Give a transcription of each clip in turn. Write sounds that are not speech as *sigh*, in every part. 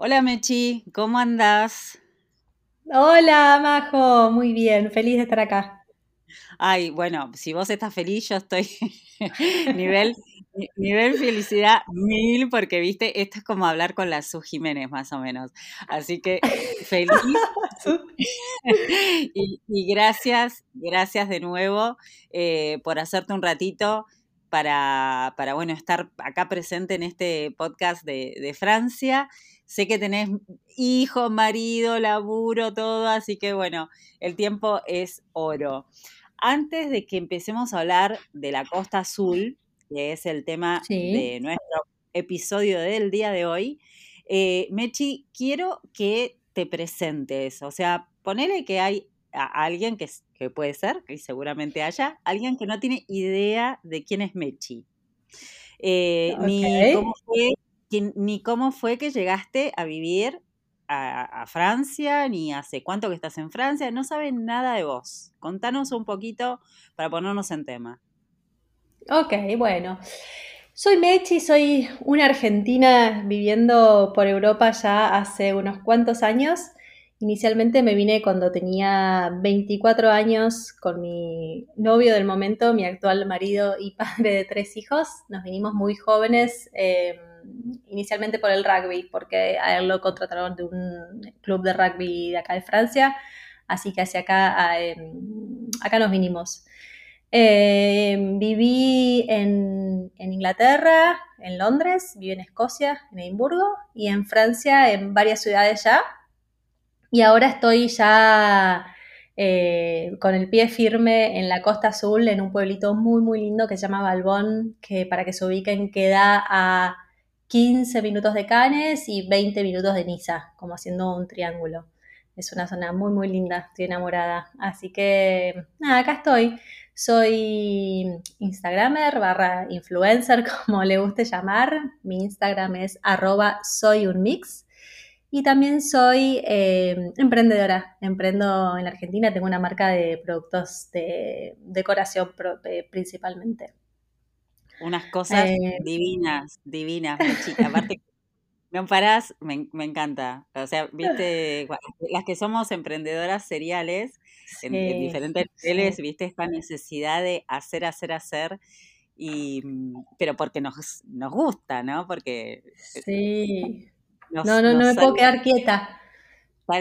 Hola Mechi, ¿cómo andás? Hola, Majo, muy bien, feliz de estar acá. Ay, bueno, si vos estás feliz, yo estoy *laughs* nivel, nivel felicidad mil, porque viste, esto es como hablar con la Su Jiménez, más o menos. Así que feliz. *laughs* *laughs* y, gracias, gracias de nuevo eh, por hacerte un ratito para, para, bueno, estar acá presente en este podcast de, de Francia. Sé que tenés hijo, marido, laburo, todo, así que bueno, el tiempo es oro. Antes de que empecemos a hablar de la Costa Azul, que es el tema de nuestro episodio del día de hoy, eh, Mechi, quiero que te presentes. O sea, ponele que hay a alguien que, que puede ser, que seguramente haya, alguien que no tiene idea de quién es Mechi. Eh, ni cómo fue ni cómo fue que llegaste a vivir a, Francia, ni hace cuánto que estás en Francia, no saben nada de vos. Contanos un poquito para ponernos en tema. Ok, bueno. Soy Mechi, soy una argentina viviendo por Europa ya hace unos cuantos años. Inicialmente me vine cuando tenía 24 años con mi novio del momento, mi actual marido y *laughs* padre de tres hijos. Nos vinimos muy jóvenes. Em, inicialmente por el rugby, porque a él lo contrataron de un club de rugby de acá de Francia, así que hacia acá, em, acá nos vinimos. Em, viví en, Inglaterra, en Londres, viví en Escocia, en Edimburgo, y en Francia, en varias ciudades ya. Y ahora estoy ya eh, con el pie firme en la Costa Azul, en un pueblito muy, muy lindo que se llama Balbón, que para que se ubiquen queda a 15 minutos de Cannes y 20 minutos de Niza, como haciendo un triángulo. Es una zona muy, muy linda, estoy enamorada. Así que, nada, acá estoy. Soy Instagramer barra influencer, *laughs* como le guste llamar. Mi Instagram es arroba soy un mix. Y también soy eh, emprendedora. Emprendo en Argentina, tengo una marca de productos de decoración eh, principalmente. Unas cosas eh, divinas, *laughs* divinas, chica. Aparte, no parás, me, encanta. O sea, viste, *laughs* las que somos emprendedoras seriales en, diferentes niveles, viste, esta necesidad de hacer, hacer, hacer. Y, mm, pero porque nos, nos gusta, ¿no? Porque. Eh, no, no, no me puedo quedar quieta.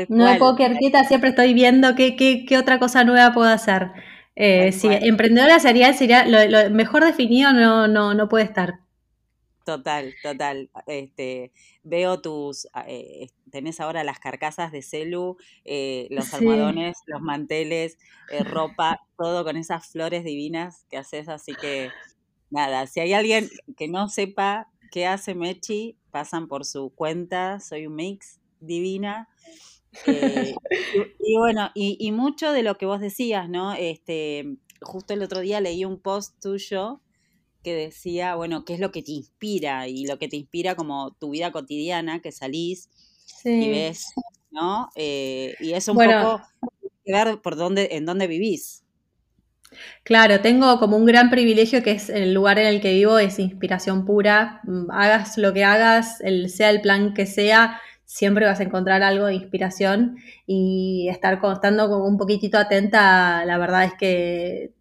No me puedo quedar quieta, siempre estoy viendo qué, qué, qué otra cosa nueva puedo hacer. Eh, sí, emprendedora sería, sería lo, mejor definido no, no, no puede estar. Total, total. Este, veo tus, ah, eh, tenés ahora las carcasas de celu, eh, los almohadones, los manteles, ropa, todo con esas flores divinas que haces, así que nada, si hay alguien que no sepa qué hace Mechi, pasan por su cuenta, soy un mix divina. *laughs* Eh, y, bueno, y, mucho de lo que vos decías, ¿no? Este, justo el otro día leí un post tuyo que decía, bueno, qué es lo que te inspira y lo que te inspira como tu vida cotidiana, que salís y ves, ¿no? Eh, y es un poco ver por dónde, en dónde vivís. Claro, tengo como un gran privilegio que es el lugar en el que vivo, es inspiración pura. Mm, hagas lo que hagas, el, sea el plan que sea, siempre vas a encontrar algo de inspiración y estar estando un poquitito atenta, la verdad es que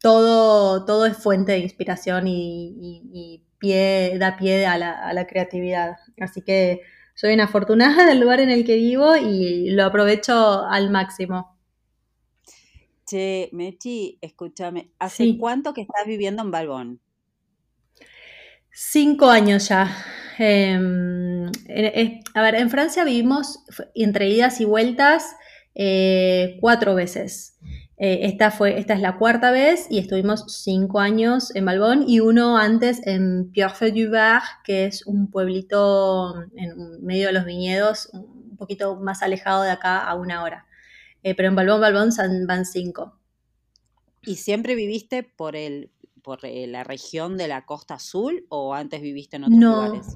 todo, todo es fuente de inspiración y, pie, da pie a la, creatividad. Así que soy una afortunada *laughs* del lugar en el que vivo y lo aprovecho al máximo. Che, Mechi, escúchame, ¿hace cuánto que estás viviendo en Balbón? Cinco años ya. Em, a ver, en Francia vivimos entre idas y vueltas eh, cuatro veces. Eh, esta, fue, esta es la cuarta vez y estuvimos cinco años en Balbón y uno antes en Pierre-Feu-du-Var, que es un pueblito en medio de los viñedos, un poquito más alejado de acá a una hora. Eh, pero en Balbón, Balbón van cinco. ¿Y siempre viviste por el, por eh, la región de la Costa Azul o antes viviste en otros lugares?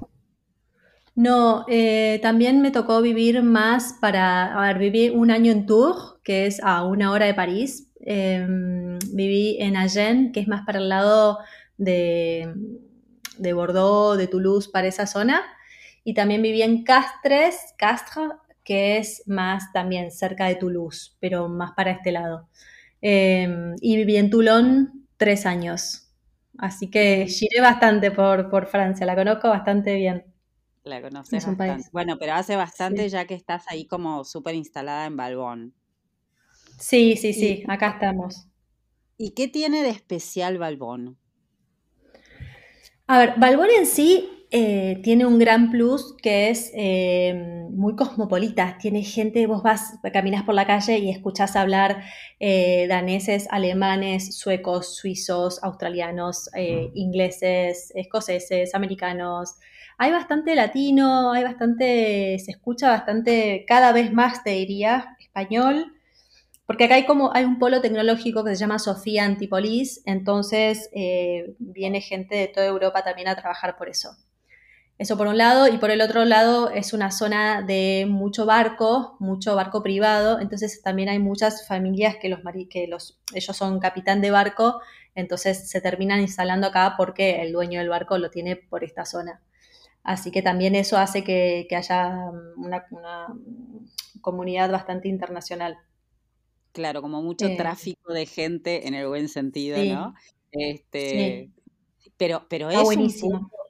No, eh, también me tocó vivir más para, a ver, viví un año en Tours, que es a una hora de París. Em, viví en Agen, que es más para el lado de, de Bordeaux, de Toulouse, para esa zona. Y también viví en Castres, Castres, que es más también cerca de Toulouse, pero más para este lado. Em, y viví en Toulon tres años. Así que giré bastante por, por Francia, la conozco bastante bien. La conoces bastante. Bueno, pero hace bastante ya que estás ahí como súper instalada en Balbón. Sí, sí, sí, acá estamos. ¿Y qué tiene de especial Balbón? A ver, Balbón en sí eh, tiene un gran plus que es eh, muy cosmopolita. Tiene gente, vos vas, caminas por la calle y escuchás hablar eh, daneses, alemanes, suecos, suizos, australianos, ingleses, escoceses, americanos. Hay bastante latino, hay bastante, se escucha bastante, cada vez más te diría, español. Porque acá hay como, hay un polo tecnológico que se llama Sofía Antipolis, entonces viene gente de toda Europa también a trabajar por eso. Eso por un lado, y por el otro lado es una zona de mucho barco, mucho barco privado, entonces también hay muchas familias que, los, que los, ellos son capitán de barco, entonces se terminan instalando acá porque el dueño del barco lo tiene por esta zona. Así que también eso hace que, haya una comunidad bastante internacional. Claro, como mucho eh, tráfico de gente en el buen sentido, ¿no? Este, Pero, pero es, un punto,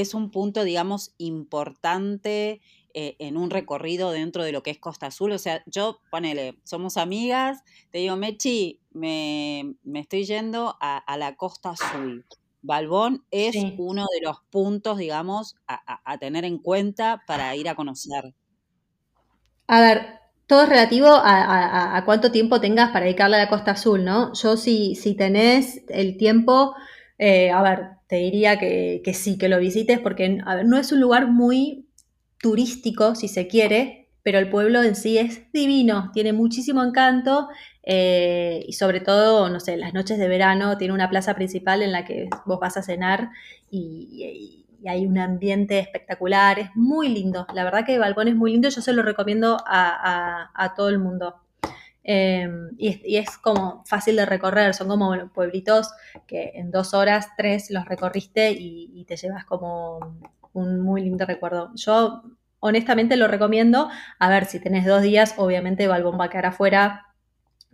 es un punto, digamos, importante eh, en un recorrido dentro de lo que es Costa Azul. O sea, yo, ponele, somos amigas, te digo, Mechi, me, me estoy yendo a, la Costa Azul. Balbón es uno de los puntos, digamos, a, a tener en cuenta para ir a conocer. A ver, todo es relativo a, cuánto tiempo tengas para dedicarle a la Costa Azul, ¿no? Yo si, si tenés el tiempo, eh, a ver, te diría que, sí, que lo visites, porque no es un lugar muy turístico, si se quiere, pero el pueblo en sí es divino, tiene muchísimo encanto eh, y sobre todo, no sé, las noches de verano tiene una plaza principal en la que vos vas a cenar y y hay un ambiente espectacular, es muy lindo. La verdad que Balbón es muy lindo, yo se lo recomiendo a, todo el mundo. Em, y, es, como fácil de recorrer, son como pueblitos que en dos horas, tres los recorriste y, te llevas como un muy lindo recuerdo. Yo honestamente lo recomiendo. A ver, si tenés dos días, obviamente Balbón va a quedar afuera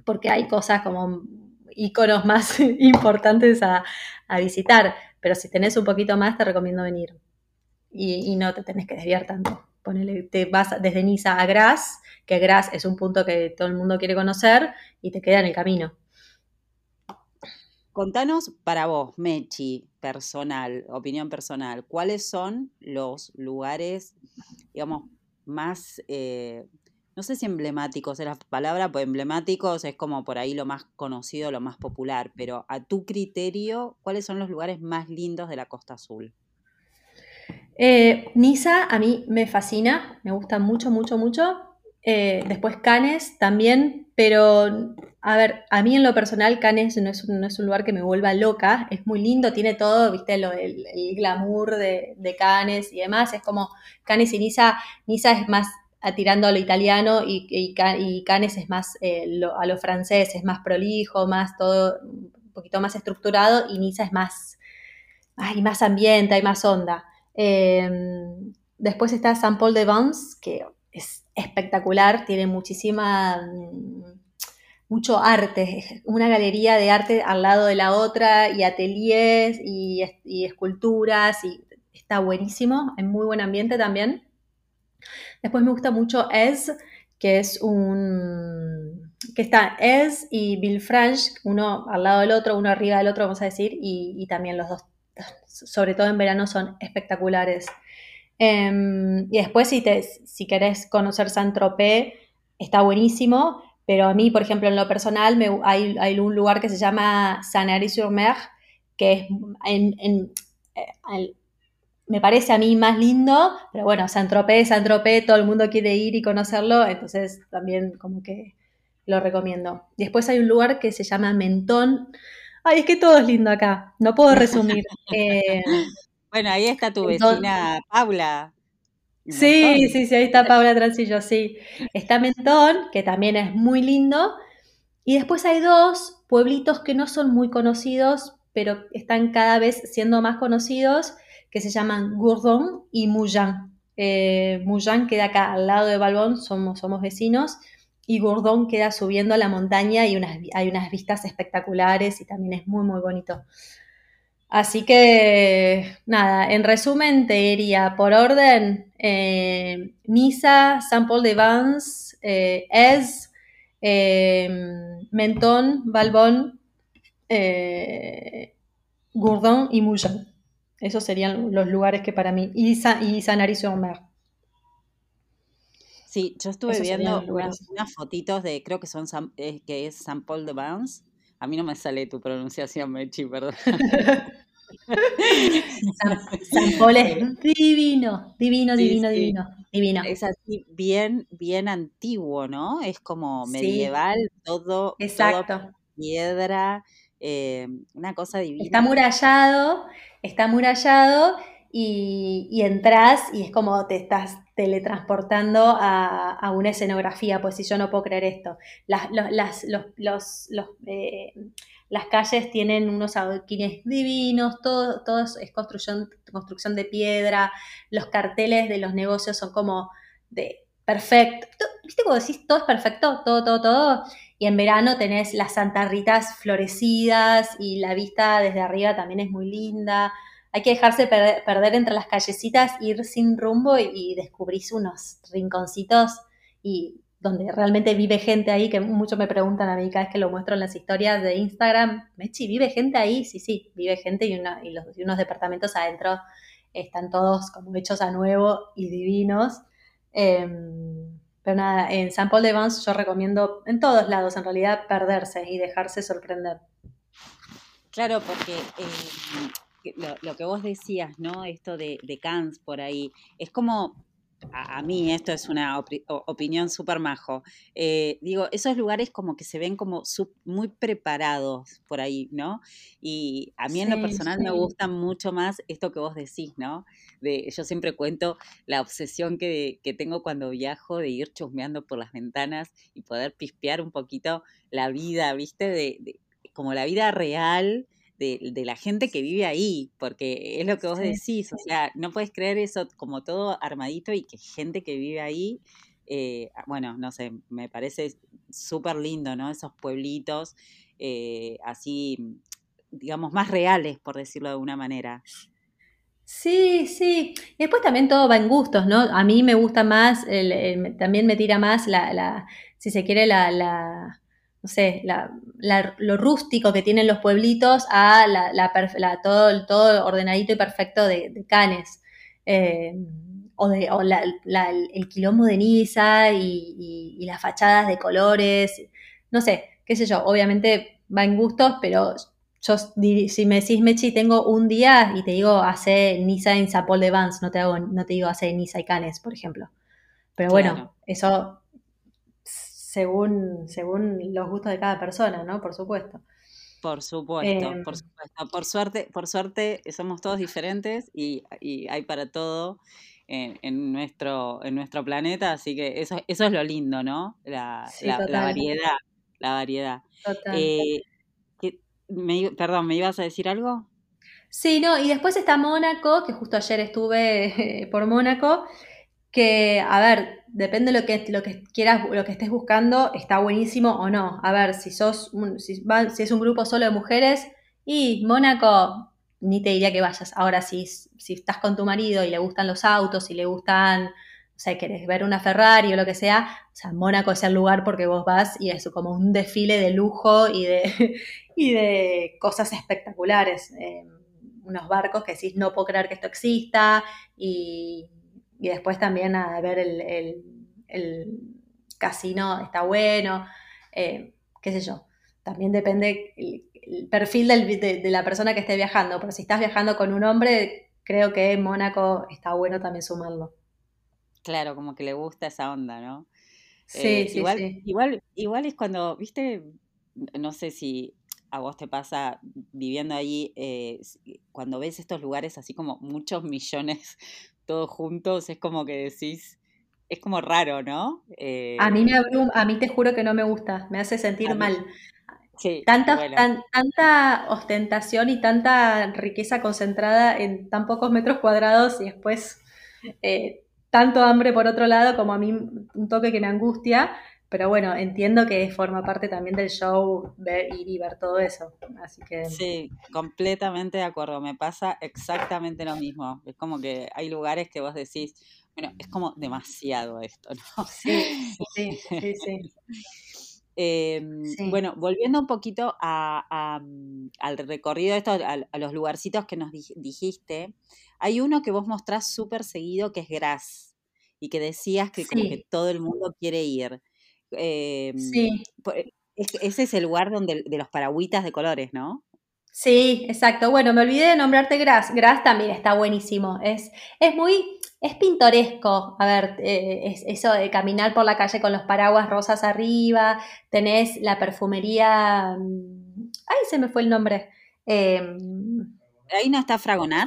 porque hay cosas como iconos más *laughs* importantes a, a visitar pero si tenés un poquito más, te recomiendo venir. Y, no te tenés que desviar tanto. Te vas desde Niza a Gras, que Gras es un punto que todo el mundo quiere conocer y te queda en el camino. Contanos para vos, Mechi, personal, opinión personal, ¿cuáles son los lugares, digamos, más eh, no sé si emblemáticos es la palabra, pues emblemáticos es como por ahí lo más conocido, lo más popular, pero a tu criterio, ¿cuáles son los lugares más lindos de la Costa Azul? Eh, Niza a mí me fascina, me gusta mucho, mucho, mucho. Eh, después Canes también, pero a ver, a mí en lo personal Canes no es, un, lugar que me vuelva loca, es muy lindo, tiene todo, viste, lo, el, glamour de, de, Canes y demás, es como Canes y Niza, Niza es más tirando a lo italiano y, y, Canes es más eh, a lo francés, es más prolijo, más todo un poquito más estructurado y Niza es más, hay más ambiente, hay más onda. Em, después está Saint Paul de Vence, que es espectacular, tiene muchísima, mucho arte, una galería de arte al lado de la otra y ateliers y, y esculturas y está buenísimo, en muy buen ambiente también. Después me gusta mucho Es, que es un... que está Es y Bill French, uno al lado del otro, uno arriba del otro, vamos a decir, y, también los dos, sobre todo en verano, son espectaculares. Em, y después, si, te, si querés conocer Saint-Tropez, está buenísimo, pero a mí, por ejemplo, en lo personal, me, hay, hay, un lugar que se llama Sanary-sur-Mer, que es en, en, eh, me parece a mí más lindo, pero bueno, San Tropez, San Tropez, todo el mundo quiere ir y conocerlo, entonces también como que lo recomiendo. Después hay un lugar que se llama Mentón. Ay, es que todo es lindo acá, no puedo resumir. *laughs* Eh, bueno, ahí está tu vecina Paula. Sí, sí, sí, ahí está Paula Transillo, sí. Está Mentón, que también es muy lindo. Y después hay dos pueblitos que no son muy conocidos, pero están cada vez siendo más conocidos, que se llaman Gourdon y Moulin. Eh, queda acá al lado de Balbón, somos, somos vecinos, y Gourdon queda subiendo a la montaña y unas, hay unas vistas espectaculares y también es muy, muy bonito. Así que, nada, en resumen, te diría por orden, eh, Niza, Saint Paul de eh, Es, eh, Menton, Balbón, Gourdon y Moulin. Esos serían los lugares que para mí. Y, Sanary sur mer Sí, yo estuve viendo unas, fotitos de, creo que son eh, que es San Paul de Vence. A mí no me sale tu pronunciación, Mechi, perdón. *laughs* San, Paul es divino, divino, divino, divino, divino. Es así bien, bien antiguo, ¿no? Es como medieval, todo, Exacto. piedra, eh, una cosa divina. Está murallado, está murallado y, y entras y es como te estás teletransportando a, una escenografía, pues si yo no puedo creer esto. Las, los, eh, las calles tienen unos adoquines divinos, todo, todo es construcción, construcción de piedra, los carteles de los negocios son como de perfecto. ¿Viste cómo decís todo es perfecto? Todo, todo, todo. Y en verano tenés las santarritas florecidas y la vista desde arriba también es muy linda. Hay que dejarse perder, entre las callecitas, ir sin rumbo y, descubrís unos rinconcitos y donde realmente vive gente ahí, que muchos me preguntan a mí cada vez que lo muestro en las historias de Instagram, Mechi, ¿vive gente ahí? Sí, sí, vive gente y, los, y unos departamentos adentro están todos como hechos a nuevo y divinos. Em, pero nada, en San Paul de Vence yo recomiendo en todos lados, en realidad, perderse y dejarse sorprender. Claro, porque eh, lo, que vos decías, ¿no? Esto de, de por ahí, es como a, mí esto es una opinión súper majo, eh, digo, esos lugares como que se ven como muy preparados por ahí, ¿no? Y a mí en lo personal me gusta mucho más esto que vos decís, ¿no? De, yo siempre cuento la obsesión que, tengo cuando viajo de ir chusmeando por las ventanas y poder pispear un poquito la vida, ¿viste? de como la vida real de, la gente que vive ahí, porque es lo que vos decís, o sea, no puedes creer eso como todo armadito y que gente que vive ahí, eh, ah, bueno, no sé, me parece súper lindo, ¿no? Esos pueblitos eh, así, digamos, más reales, por decirlo de alguna manera. Sí, sí. Después también todo va en gustos, ¿no? A mí me gusta más, también me tira más la, la si se quiere, la, la no sé, lo rústico que tienen los pueblitos a la, todo, todo ordenadito y perfecto de, Canes. Eh, o, de, el quilombo de Niza y, las fachadas de colores. No sé, qué sé yo, obviamente va en gustos, pero yo si me decís Mechi, tengo un día y te digo hace Niza en Sapol de Vans, no te, hago, no te digo hace Niza y Canes, por ejemplo. Pero bueno, eso según, según los gustos de cada persona, ¿no? Por supuesto. Por supuesto, por em. supuesto. Por suerte, por suerte somos todos diferentes y, hay para todo en, nuestro, en nuestro planeta, así que eso, eso es lo lindo, ¿no? La, variedad. La variedad. Eh, perdón, ¿me ibas a decir algo? Sí, no, y después está Mónaco, que justo ayer estuve *laughs* por Mónaco, que, a ver, depende de lo que, lo que quieras, lo que estés buscando, está buenísimo o no. A ver, si sos si, es un grupo solo de mujeres, y Mónaco, ni te diría que vayas. Ahora, si, si estás con tu marido y le gustan los autos, y le gustan, o sea, querés ver una Ferrari o lo que sea, o sea, Mónaco es el lugar porque vos vas y es como un desfile de lujo y de, *laughs* y de cosas espectaculares. Eh, unos barcos que decís, no puedo creer que esto exista, y y después también a ver el, casino está bueno, eh, qué sé yo. También depende el, perfil de, la persona que esté viajando, pero si estás viajando con un hombre, creo que Mónaco está bueno también sumarlo. Claro, como que le gusta esa onda, ¿no? Sí, eh, sí, igual, sí. Igual, igual es cuando, viste, no sé si a vos te pasa viviendo ahí, eh, cuando ves estos lugares así como muchos millones todos juntos, es como que decís, es como raro, ¿no? a mí me eh, a mí te juro que no me gusta, me hace sentir mal. tanta, tanta ostentación y tanta riqueza concentrada en tan pocos metros cuadrados y después eh, tanto hambre por otro lado como a mí un toque que me angustia, pero bueno, entiendo que forma parte también del show ver, ir y ver todo eso. Así que... Sí, completamente de acuerdo. Me pasa exactamente lo mismo. Es como que hay lugares que vos decís, bueno, es como demasiado esto, ¿no? Sí, sí, sí, sí. *laughs* Em, bueno, volviendo un poquito a, mm, al recorrido de esto, a, los lugarcitos que nos dijiste, hay uno que vos mostrás súper seguido que es Gras y que decías que como que todo el mundo quiere ir. Em, sí. Ese es el lugar donde, de los paragüitas de colores, ¿no? Sí, exacto. Bueno, me olvidé de nombrarte Gras. Gras también está buenísimo. Es, es muy, es pintoresco, a ver, eh, es eso de caminar por la calle con los paraguas rosas arriba, tenés la perfumería, mm, ay, se me fue el nombre. Em, ahí no está Fragonar.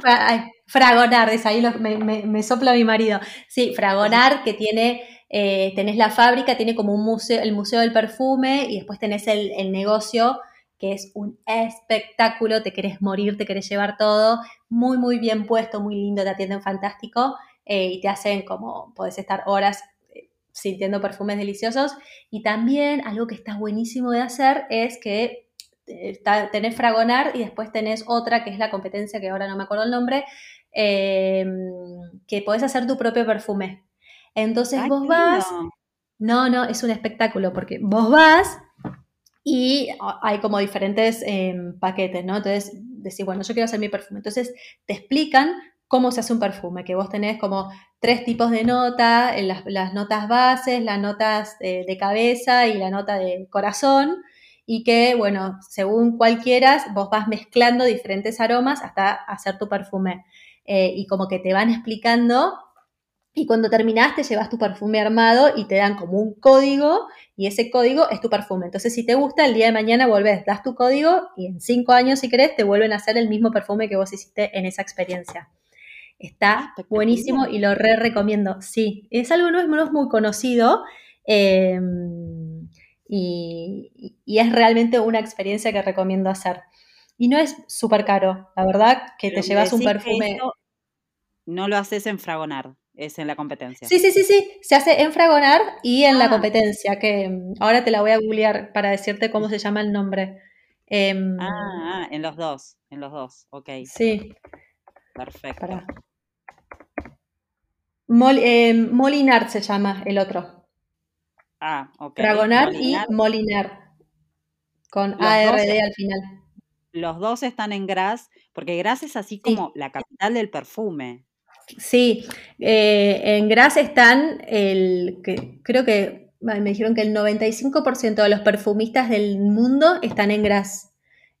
Fragonar, es ahí me, sopla mi marido. Sí, Fragonar, que tiene, eh, tenés la fábrica, tiene como un museo, el museo del perfume y después tenés el, negocio que es un espectáculo, te querés morir, te querés llevar todo, muy, muy bien puesto, muy lindo, te atienden fantástico. Eh, y te hacen como, podés estar horas eh, sintiendo perfumes deliciosos. Y también algo que está buenísimo de hacer es que eh, tenés Fragonar y después tenés otra que es la competencia, que ahora no me acuerdo el nombre, que podés hacer tu propio perfume. Entonces vos vas... No, no, es un espectáculo porque vos vas y hay como diferentes em, paquetes, ¿no? Entonces decís, bueno, yo quiero hacer mi perfume. Entonces te explican cómo se hace un perfume, que vos tenés como tres tipos de nota, las, las notas bases, las notas de, cabeza y la nota de corazón, y que, bueno, según cual quieras, vos vas mezclando diferentes aromas hasta hacer tu perfume. Eh, y como que te van explicando, y cuando terminaste llevas tu perfume armado y te dan como un código, y ese código es tu perfume. Entonces, si te gusta, el día de mañana volvés, das tu código, y en cinco años, si querés, te vuelven a hacer el mismo perfume que vos hiciste en esa experiencia. Está buenísimo y lo re recomiendo. Sí, es algo no es, no es muy conocido em, y, es realmente una experiencia que recomiendo hacer. Y no es súper caro, la verdad, que te llevas un perfume. No lo haces en Fragonar, es en la competencia. Sí, sí, sí, sí, se hace en Fragonar y en la ah. competencia, que em, ahora te la voy a googlear para decirte cómo se llama el nombre. Em, ah, ah, en los dos, en los dos, ok. Sí. Perfecto. Eh, Molinar se llama el otro. Ah, ok. Dragonar y Molinar. Con ARD al final. Los dos están en Gras, porque Gras es así como la capital del perfume. Sí, eh, en Gras están el, creo que me dijeron que el 95% de los perfumistas del mundo están en Gras.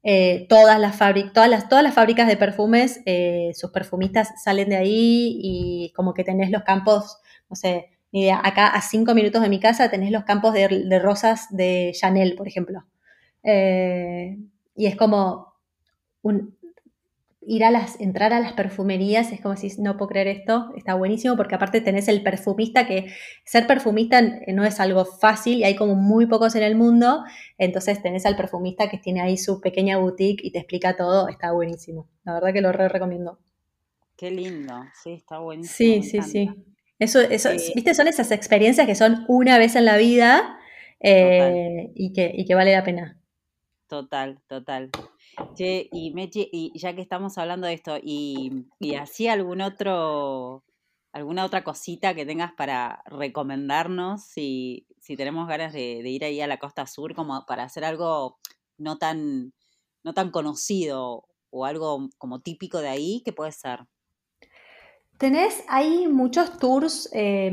Eh, todas, las todas, las, todas las fábricas de perfumes, eh, sus perfumistas salen de ahí y como que tenés los campos, no sé, ni idea, acá a cinco minutos de mi casa tenés los campos de, rosas de Chanel, por ejemplo. Y es como un, ir a las, entrar a las perfumerías es como si no puedo creer esto, está buenísimo porque aparte tenés el perfumista que ser perfumista no es algo fácil y hay como muy pocos en el mundo, entonces tenés al perfumista que tiene ahí su pequeña boutique y te explica todo, está buenísimo, la verdad que lo re recomiendo. Qué lindo, sí, está buenísimo. Sí, sí, sí. Eso, eso, viste, son esas experiencias que son una vez en la vida eh, y, que, y que vale la pena. Total, total. Che, y Mechi, y ya que estamos hablando de esto, y, y así algún otro, alguna otra cosita que tengas para recomendarnos si, si tenemos ganas de, ir ahí a la costa sur, como para hacer algo no tan, no tan conocido o algo como típico de ahí, ¿qué puede ser? Tenés, hay muchos tours eh,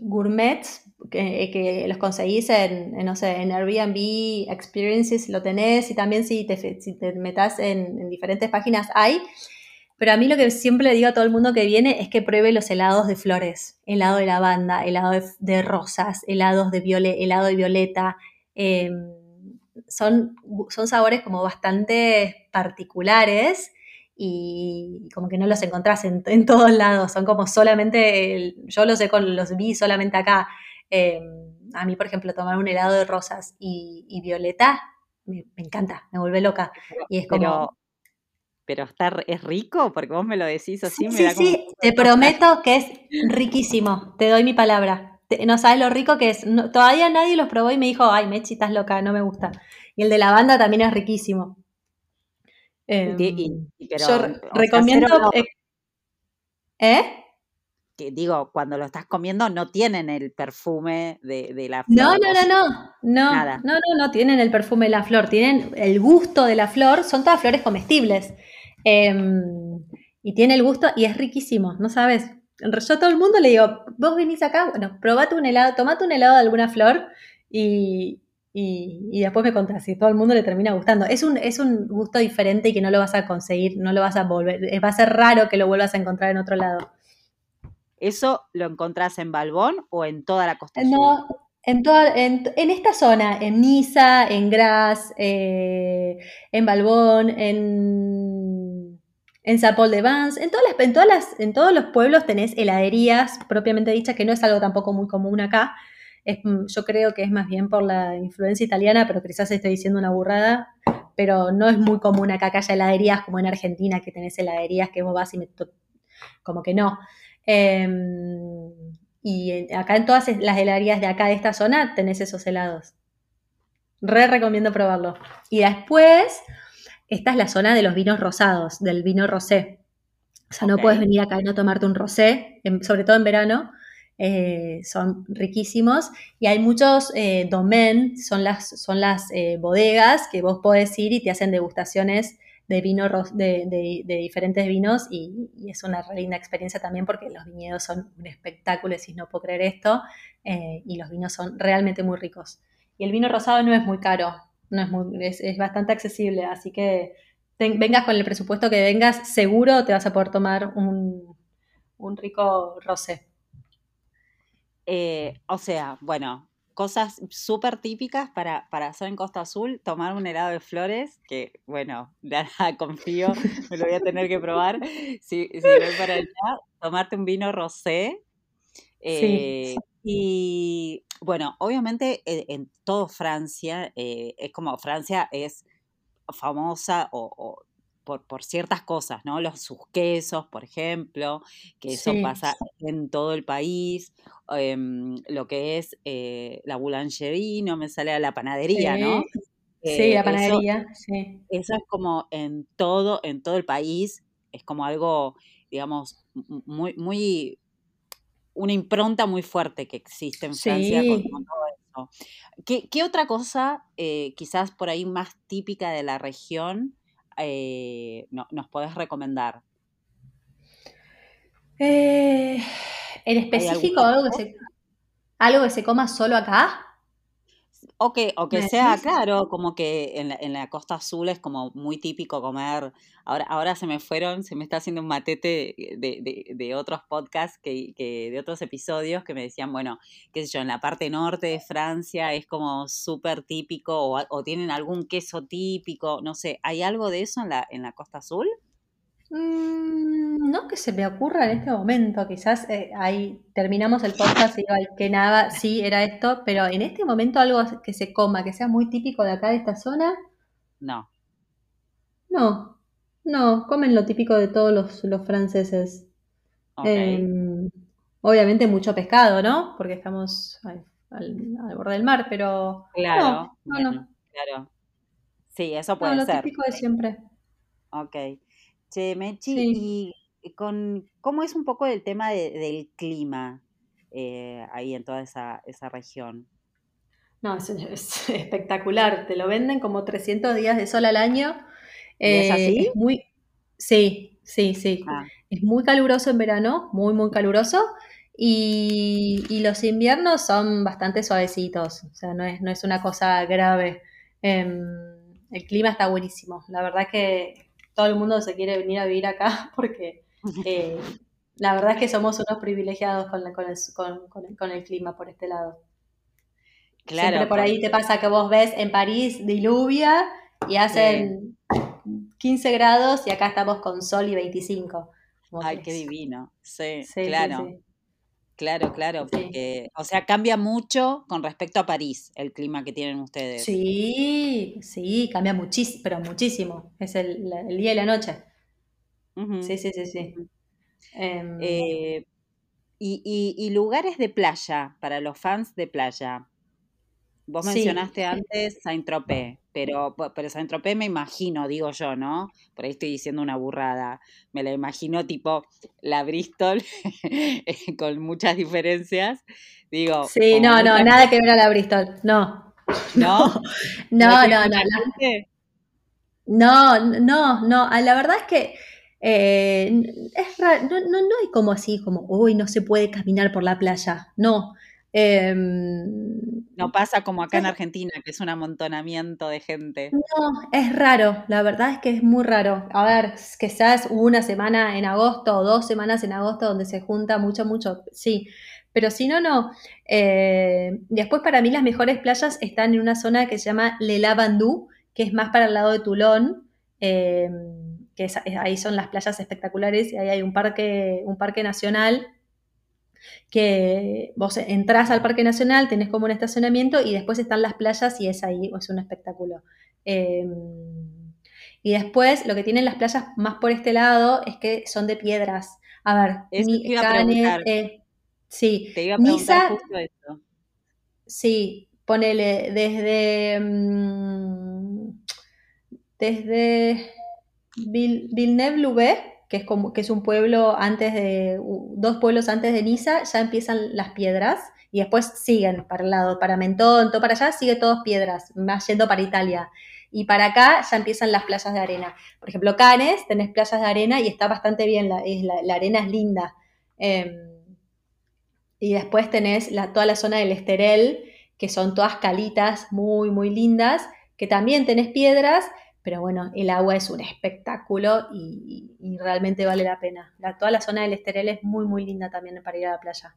gourmet que, los conseguís en, no sé, en Airbnb Experiences, lo tenés, y también si te, si te metas en, diferentes páginas hay. Pero a mí lo que siempre le digo a todo el mundo que viene es que pruebe los helados de flores, helado de lavanda, helado de, rosas, helados de viole, helado de violeta. Em, son, son sabores como bastante particulares y como que no los encontrás en, *laughs* todos lados, son como solamente, yo los, con, los vi solamente acá. Em, a mí, por ejemplo, tomar un helado de rosas y, violeta me, encanta, me vuelve loca. y es como... pero está, es rico, porque vos me lo decís así. Sí, me sí, sí, te prometo que es riquísimo, te doy mi palabra. no sabes lo rico que es. todavía nadie los probó y me dijo, ay, Mechi, estás loca, no me gusta. Y el de la banda también es riquísimo. Em, yo recomiendo... ¿Eh? Que digo, cuando lo estás comiendo no tienen el perfume de, la flor. No, no, no, no. No, no, no, no tienen el perfume de la flor, tienen el gusto de la flor, son todas flores comestibles. Em, y tiene el gusto y es riquísimo, ¿no sabes? Yo a todo el mundo le digo, vos venís acá, bueno, probate un helado, tomate un helado de alguna flor y, y, después me contás si todo el mundo le termina gustando. Es un, es un gusto diferente y que no lo vas a conseguir, no lo vas a volver, va a ser raro que lo vuelvas a encontrar en otro lado. ¿Eso lo encontrás en Balbón o en toda la costa? No, en, toda, en, esta zona, en Niza, en Gras, eh, en Balbón, en, en Zapol de Vans, en, todas las, en, todas las, en todos los pueblos tenés heladerías propiamente dichas, que no es algo tampoco muy común acá. Mm, yo creo que es más bien por la influencia italiana, pero quizás estoy diciendo una burrada, pero no es muy común acá que haya heladerías como en Argentina, que tenés heladerías que vos vas y me... como que no. Em, y acá en todas las heladerías de acá de esta zona tenés esos helados. Re recomiendo probarlo. Y después, esta es la zona de los vinos rosados, del vino rosé. O sea, no puedes venir acá y no tomarte un rosé, sobre todo en verano. Eh, son riquísimos. Y hay muchos eh, son las, son las eh, bodegas que vos podés ir y te hacen degustaciones de vino de, de, diferentes vinos y, es una linda experiencia también porque los viñedos son un espectáculo, si no puedo creer esto, eh, y los vinos son realmente muy ricos. Y el vino rosado no es muy caro, no es, muy, es, bastante accesible, así que vengas con el presupuesto que vengas, seguro te vas a poder tomar un, un rico rosé. Eh, o sea, bueno, cosas súper típicas para, para, hacer en Costa Azul, tomar un helado de flores, que bueno, *laughs* ya confío, me lo voy a tener que probar, si, si voy para allá, tomarte un vino rosé. Eh, y bueno, obviamente eh, en, todo Francia, eh, es como Francia es famosa o por, ciertas cosas, ¿no? Los, sus quesos, por ejemplo, que eso pasa en todo el país, em, lo que es eh, la boulangerie, no me sale a la panadería, ¿no? sí, la eh, panadería, eso, sí. Eso es como en todo, en todo el país, es como algo, digamos, muy, muy, una impronta muy fuerte que existe en Francia con, todo eso. ¿Qué, otra cosa, eh, quizás por ahí más típica de la región, eh, nos podés recomendar? Eh, ¿En específico algo que, se, algo que se coma solo acá? O que, o que sea, claro, como que en la, costa azul es como muy típico comer. Ahora, ahora se me fueron, se me está haciendo un matete de, otros podcasts, que, de otros episodios que me decían, bueno, qué sé yo, en la parte norte de Francia es como súper típico, o, o, tienen algún queso típico, no sé, ¿hay algo de eso en la, en la costa azul? Mm, no que se me ocurra en este momento, quizás eh, ahí terminamos el podcast y que nada, sí, era esto, pero en este momento algo que se coma, que sea muy típico de acá de esta zona. No. No, no, comen lo típico de todos los, franceses. Em, obviamente mucho pescado, ¿no? Porque estamos al, borde del mar, pero... Claro, no, no, Claro. Sí, eso puede no, lo típico de siempre. Ok. Che, Mechi, y con, ¿cómo es un poco el tema del clima eh, ahí en toda esa, región? No, es, *laughs* espectacular. Te lo venden como 300 días de sol al año. ¿Es eh, así? muy, sí, sí, sí. Ah. Es muy caluroso en verano, muy, muy caluroso. Y, los inviernos son bastante suavecitos. O sea, no es, no es una cosa grave. Em, el clima está buenísimo. La verdad que todo el mundo se quiere venir a vivir acá *laughs* porque eh, la verdad es que somos unos privilegiados con, con, el, clima por este lado. Claro, Siempre por ahí te pasa que vos ves en París diluvia y hacen 15 grados y acá estamos con sol y 25. Ay, qué divino. Sí, claro. Claro, claro, porque, o sea, cambia mucho con respecto a París el clima que tienen ustedes. Sí, sí, cambia muchísimo, pero muchísimo. Es el, día y la noche. Sí, sí, sí, sí. Em, eh, y, lugares de playa para los fans de playa. Vos mencionaste antes Saint-Tropez, pero, pero Saint-Tropez me imagino, digo yo, ¿no? Por ahí estoy diciendo una burrada. Me la imagino tipo la Bristol, *laughs* con muchas diferencias. Digo, sí, no, no, nada que ver a la Bristol, no. ¿No? *laughs* no, no, no. No, no, no. La verdad es que eh, es raro, no, no, hay como así, como, uy, no se puede caminar por la playa. No. Em, no pasa como acá en Argentina, que es un amontonamiento de gente. No, es raro, la verdad es que es muy raro. A ver, quizás una semana en agosto o dos semanas en agosto donde se junta mucho, mucho, sí. Pero si no, no. Eh, después para mí las mejores playas están en una zona que se llama Le Lavandú, que es más para el lado de Toulon. Eh, que ahí son las playas espectaculares y ahí hay un parque, un parque nacional que vos entras al Parque Nacional, tenés como un estacionamiento y después están las playas y es ahí, es un espectáculo. Em, y después lo que tienen las playas más por este lado es que son de piedras. A ver, eh, sí, te iba a preguntar justo eso. Sí, ponele desde... Mm, desde que es como que es un pueblo antes de dos pueblos antes de Niza, ya empiezan las piedras y después siguen para el lado, para Mentón, todo para allá sigue todos piedras, más yendo para Italia. Y para acá ya empiezan las playas de arena. Por ejemplo, Canes, tenés playas de arena y está bastante bien, la, la, arena es linda. Em, y después tenés la, toda la zona del Esterel, que son todas calitas muy, muy lindas, que también tenés piedras, pero bueno, el agua es un espectáculo y, realmente vale la pena. toda la zona del Esterel es muy, muy linda también para ir a la playa.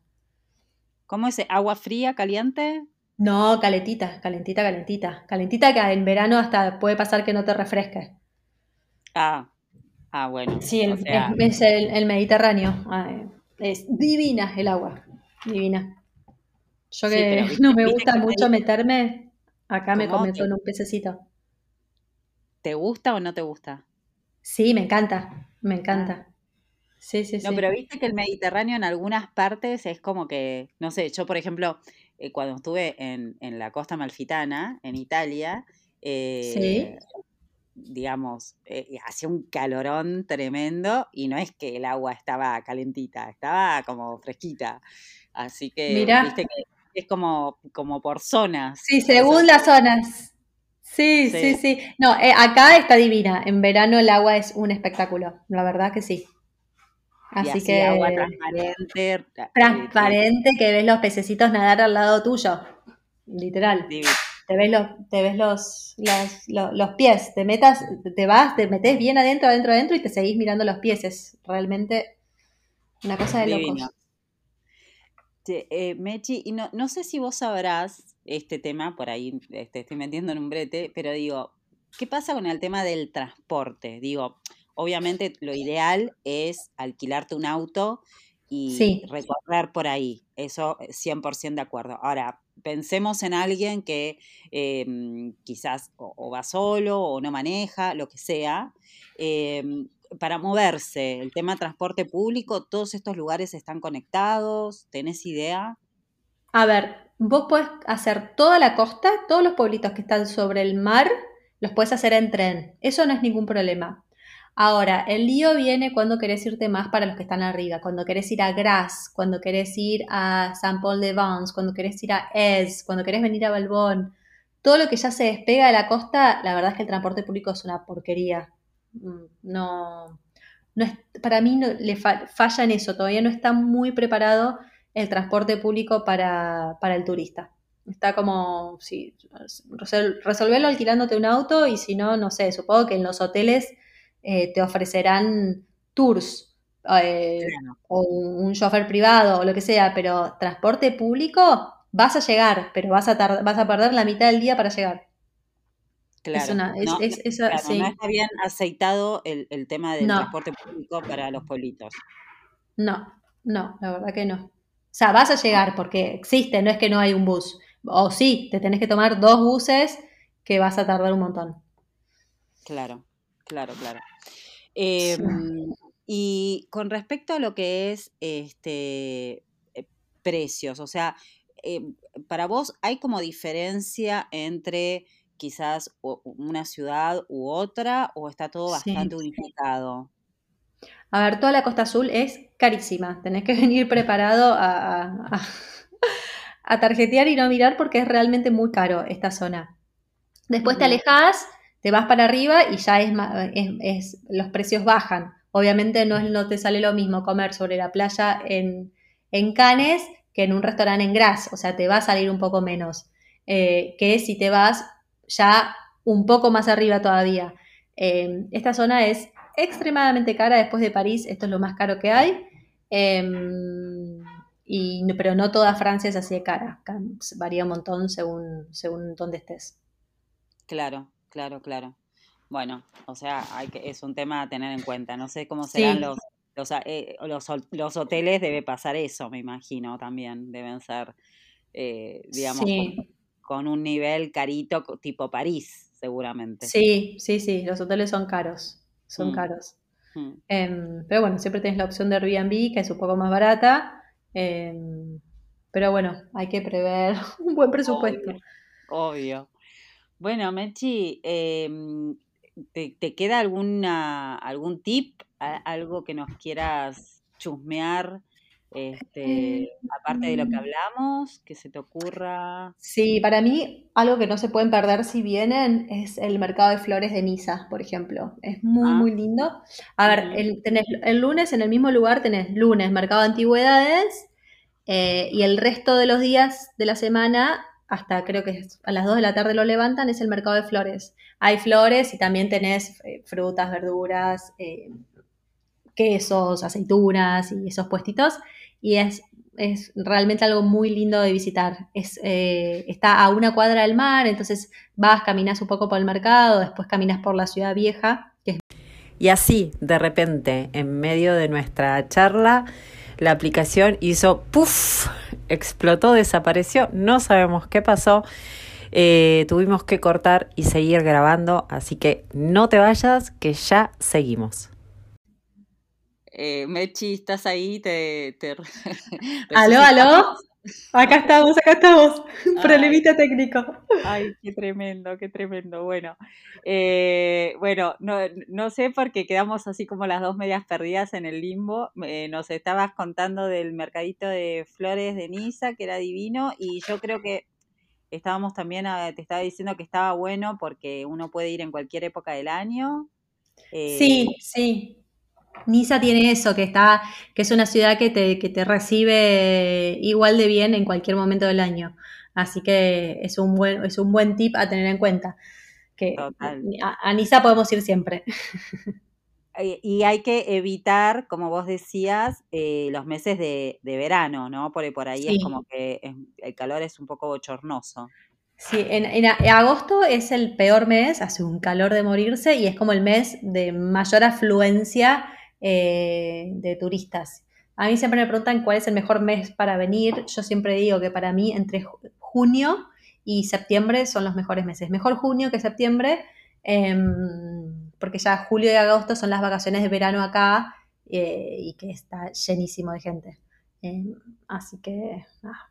¿Cómo es? ¿Agua fría, caliente? No, calentita, calentita, calentita. Calentita que en verano hasta puede pasar que no te refresque. Ah, ah bueno. Sí, es, el, Mediterráneo. es divina el agua, divina. Yo que *laughs* no me gusta mucho meterme, acá me cometo en un pececito. ¿Te gusta o no te gusta? Sí, me encanta, me encanta. Sí, sí, sí. No, pero viste que el Mediterráneo en algunas partes es como que, no sé, yo por ejemplo, eh, cuando estuve en, la costa malfitana, en Italia, eh, digamos, eh, hacía un calorón tremendo y no es que el agua estaba calentita, estaba como fresquita. Así que, viste que es como, como por zonas. Sí, según las zonas. Sí, sí, sí. No, eh, acá está divina. En verano el agua es un espectáculo, la verdad que sí. Así, que. Agua transparente. Eh, transparente, que ves los pececitos nadar al lado tuyo. Literal. Te ves los, te ves los, los, pies, te metas, te vas, te metes bien adentro, adentro, adentro y te seguís mirando los pies. Es realmente una cosa de locos. Eh, Mechi, y no, no sé si vos sabrás, este tema, por ahí este, estoy metiendo en un brete, pero digo, ¿qué pasa con el tema del transporte? Digo, obviamente lo ideal es alquilarte un auto y recorrer por ahí, eso 100% eh, de acuerdo. Ahora, pensemos en alguien que em, quizás o, va solo o no maneja, lo que sea. Em, para moverse, el tema transporte público, todos estos lugares están conectados, ¿tenés idea? A ver, vos podés hacer toda la costa, todos los pueblitos que están sobre el mar, los puedes hacer en tren. Eso no es ningún problema. Ahora, el lío viene cuando querés irte más para los que están arriba, cuando querés ir a Grasse, cuando querés ir a Saint Paul de Vence, cuando querés ir a Ez, cuando querés venir a Balbón. Todo lo que ya se despega de la costa, la verdad es que el transporte público es una porquería. Mm, no, no es, para mí no, le falla en eso, todavía no está muy preparado el transporte público para, el turista. Está como, sí, resolverlo alquilándote un auto y si no, no sé, supongo que en los hoteles eh, te ofrecerán tours eh, o un, chofer privado o lo que sea, pero transporte público vas a llegar, pero vas a, vas a perder la mitad del día para llegar. Claro, no, está bien aceitado el, tema del transporte público para los pueblitos. No, no, la verdad que no. O sea, vas a llegar porque existe, no es que no hay un bus. O sí, te tenés que tomar dos buses que vas a tardar un montón. Claro, claro, claro. Em, Y con respecto a lo que es este eh, precios, o sea, eh, para vos hay como diferencia entre quizás una ciudad u otra o está todo bastante unificado? A ver, toda la Costa Azul es carísima. Tenés que *laughs* venir preparado a, *laughs* a, tarjetear y no mirar porque es realmente muy caro esta zona. Después te alejas, te vas para arriba y ya es, es, los precios bajan. Obviamente no, es, no te sale lo mismo comer sobre la playa en, en Canes que en un restaurante en Gras, o sea, te va a salir un poco menos eh, que si te vas ya un poco más arriba todavía. Eh, esta zona es extremadamente cara después de París, esto es lo más caro que hay, em, y, pero no toda Francia es así de cara, varía un montón según, según dónde estés. Claro, claro, claro. Bueno, o sea, hay que, es un tema a tener en cuenta. No sé cómo serán los, los, eh, los, los, hoteles, debe pasar eso, me imagino también. Deben ser, eh, digamos, con, un nivel carito tipo París, seguramente. Sí, sí, sí, los hoteles son caros son mm. caros. Mm. Em, pero bueno, siempre tienes la opción de Airbnb, que es un poco más barata. Em, pero bueno, hay que prever *laughs* un buen presupuesto. Obvio. Bueno, Mechi, em, ¿te, queda alguna, algún tip? ¿Algo que nos quieras chusmear? Este, aparte de lo que mm. hablamos, que se te ocurra. Sí, para mí algo que no se pueden perder si vienen es el mercado de flores de Niza, por ejemplo. Es muy, ah. muy lindo. A ver, el, tenés, el lunes en el mismo lugar tenés lunes, mercado de antigüedades, eh, y el resto de los días de la semana, hasta creo que a las 2 de la tarde lo levantan, es el mercado de flores. Hay flores y también tenés eh, frutas, verduras, eh, quesos, aceitunas y esos puestitos y es, es realmente algo muy lindo de visitar. Es, eh, está a una cuadra del mar, entonces vas, caminas un poco por el mercado, después caminas por la ciudad vieja. Y así, de repente, en medio de nuestra charla, la aplicación hizo ¡puf! explotó, desapareció, no sabemos qué pasó. Eh, tuvimos que cortar y seguir grabando, así que no te vayas, que ya seguimos eh, Mechi, ¿estás ahí? Te, te *laughs* ¿Aló, aló? Acá *laughs* estamos, acá estamos. *laughs* Problemita técnico. Ay, qué tremendo, qué tremendo. Bueno, eh, bueno, no, no, sé por qué quedamos así como las dos medias perdidas en el limbo. Eh, nos estabas contando del mercadito de flores de Niza, que era divino, y yo creo que estábamos también, ah, te estaba diciendo que estaba bueno porque uno puede ir en cualquier época del año. sí, sí. Niza tiene eso, que está, que es una ciudad que te, que te recibe igual de bien en cualquier momento del año. Así que es un buen, es un buen tip a tener en cuenta. Que a, Niza podemos ir siempre. *laughs* Y hay que evitar, como vos decías, eh, los meses de, verano, ¿no? Porque por ahí es como que el calor es un poco bochornoso. Sí, en, en, agosto es el peor mes, hace un calor de morirse y es como el mes de mayor afluencia eh, de turistas. A mí siempre me preguntan cuál es el mejor mes para venir. Yo siempre digo que para mí entre junio y septiembre son los mejores meses. Mejor junio que septiembre, em, porque ya julio y agosto son las vacaciones de verano acá eh, y que está llenísimo de gente. Em, así que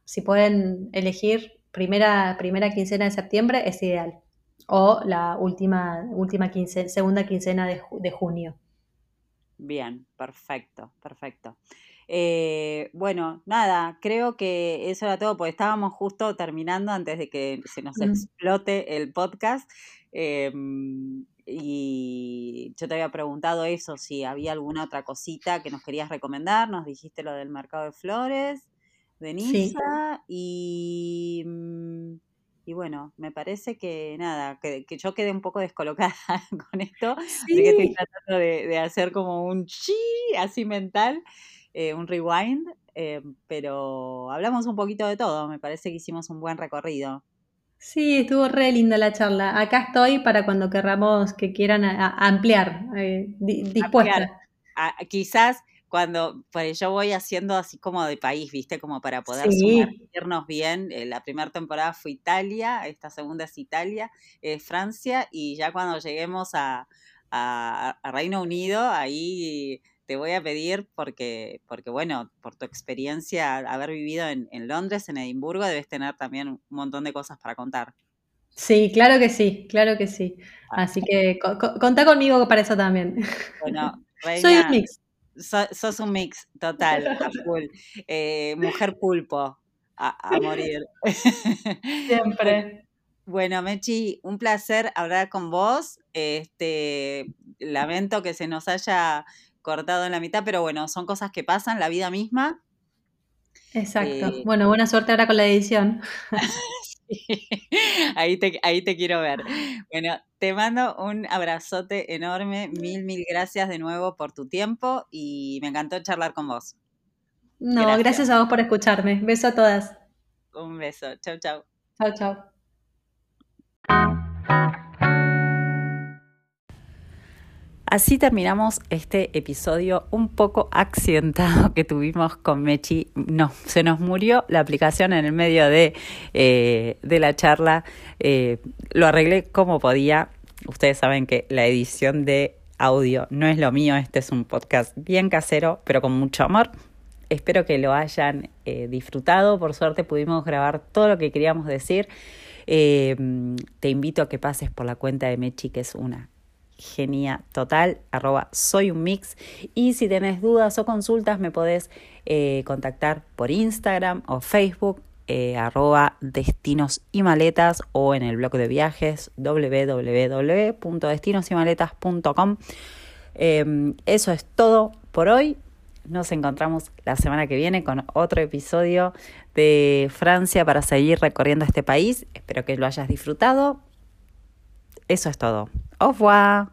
si pueden elegir primera, primera quincena de septiembre es ideal. O la última, última segunda quincena de junio. Bien, perfecto, perfecto. Eh, bueno, nada, creo que eso era todo, porque estábamos justo terminando antes de que se nos explote el podcast. Em, y yo te había preguntado eso, si había alguna otra cosita que nos querías recomendar. Nos dijiste lo del mercado de flores de Niza y mm, y bueno, me parece que nada, que, yo quedé un poco descolocada *laughs* con esto, de que estoy tratando de, hacer como un chi así mental, eh, un rewind, eh, pero hablamos un poquito de todo, me parece que hicimos un buen recorrido. Sí, estuvo re linda la charla. Acá estoy para cuando querramos que quieran ampliar, eh, dispuesta. quizás cuando pues yo voy haciendo así como de país, ¿viste? Como para poder sumergirnos bien. Eh, la primera temporada fue Italia, esta segunda es Italia, es Francia, y ya cuando lleguemos a, Reino Unido, ahí te voy a pedir porque, porque bueno, por tu experiencia, haber vivido en, Londres, en Edimburgo, debes tener también un montón de cosas para contar. Sí, claro que sí, claro que sí. Así que contá conmigo para eso también. Bueno, *laughs* Soy un mix. Sos un mix, total, *laughs* eh, mujer pulpo, a, morir. *laughs* Siempre. Bueno, Mechi, un placer hablar con vos. Este, lamento que se nos haya cortado en la mitad, pero bueno, son cosas que pasan, la vida misma. Exacto. Eh, bueno, buena suerte ahora con la edición. *laughs* *laughs* ahí, te, ahí te quiero ver. Bueno, te mando un abrazote enorme. Mil, mil gracias de nuevo por tu tiempo y me encantó charlar con vos. No, gracias, gracias a vos por escucharme. Beso a todas. Un beso. Chau, chau. Chau, chau. Así terminamos este episodio un poco accidentado que tuvimos con Mechi. No, se nos murió la aplicación en el medio de, eh, de la charla. Eh, lo arreglé como podía. Ustedes saben que la edición de audio no es lo mío. Este es un podcast bien casero, pero con mucho amor. Espero que lo hayan eh, disfrutado. Por suerte pudimos grabar todo lo que queríamos decir. te invito a que pases por la cuenta de Mechi, que es una genia total, arroba soy un mix. Y si tenés dudas o consultas, me podés eh, contactar por Instagram o Facebook, eh, arroba destinos y maletas o en el blog de viajes www.destinosimaletas.com. Em, eso es todo por hoy. Nos encontramos la semana que viene con otro episodio de Francia para seguir recorriendo este país. Espero que lo hayas disfrutado. Eso es todo. Au revoir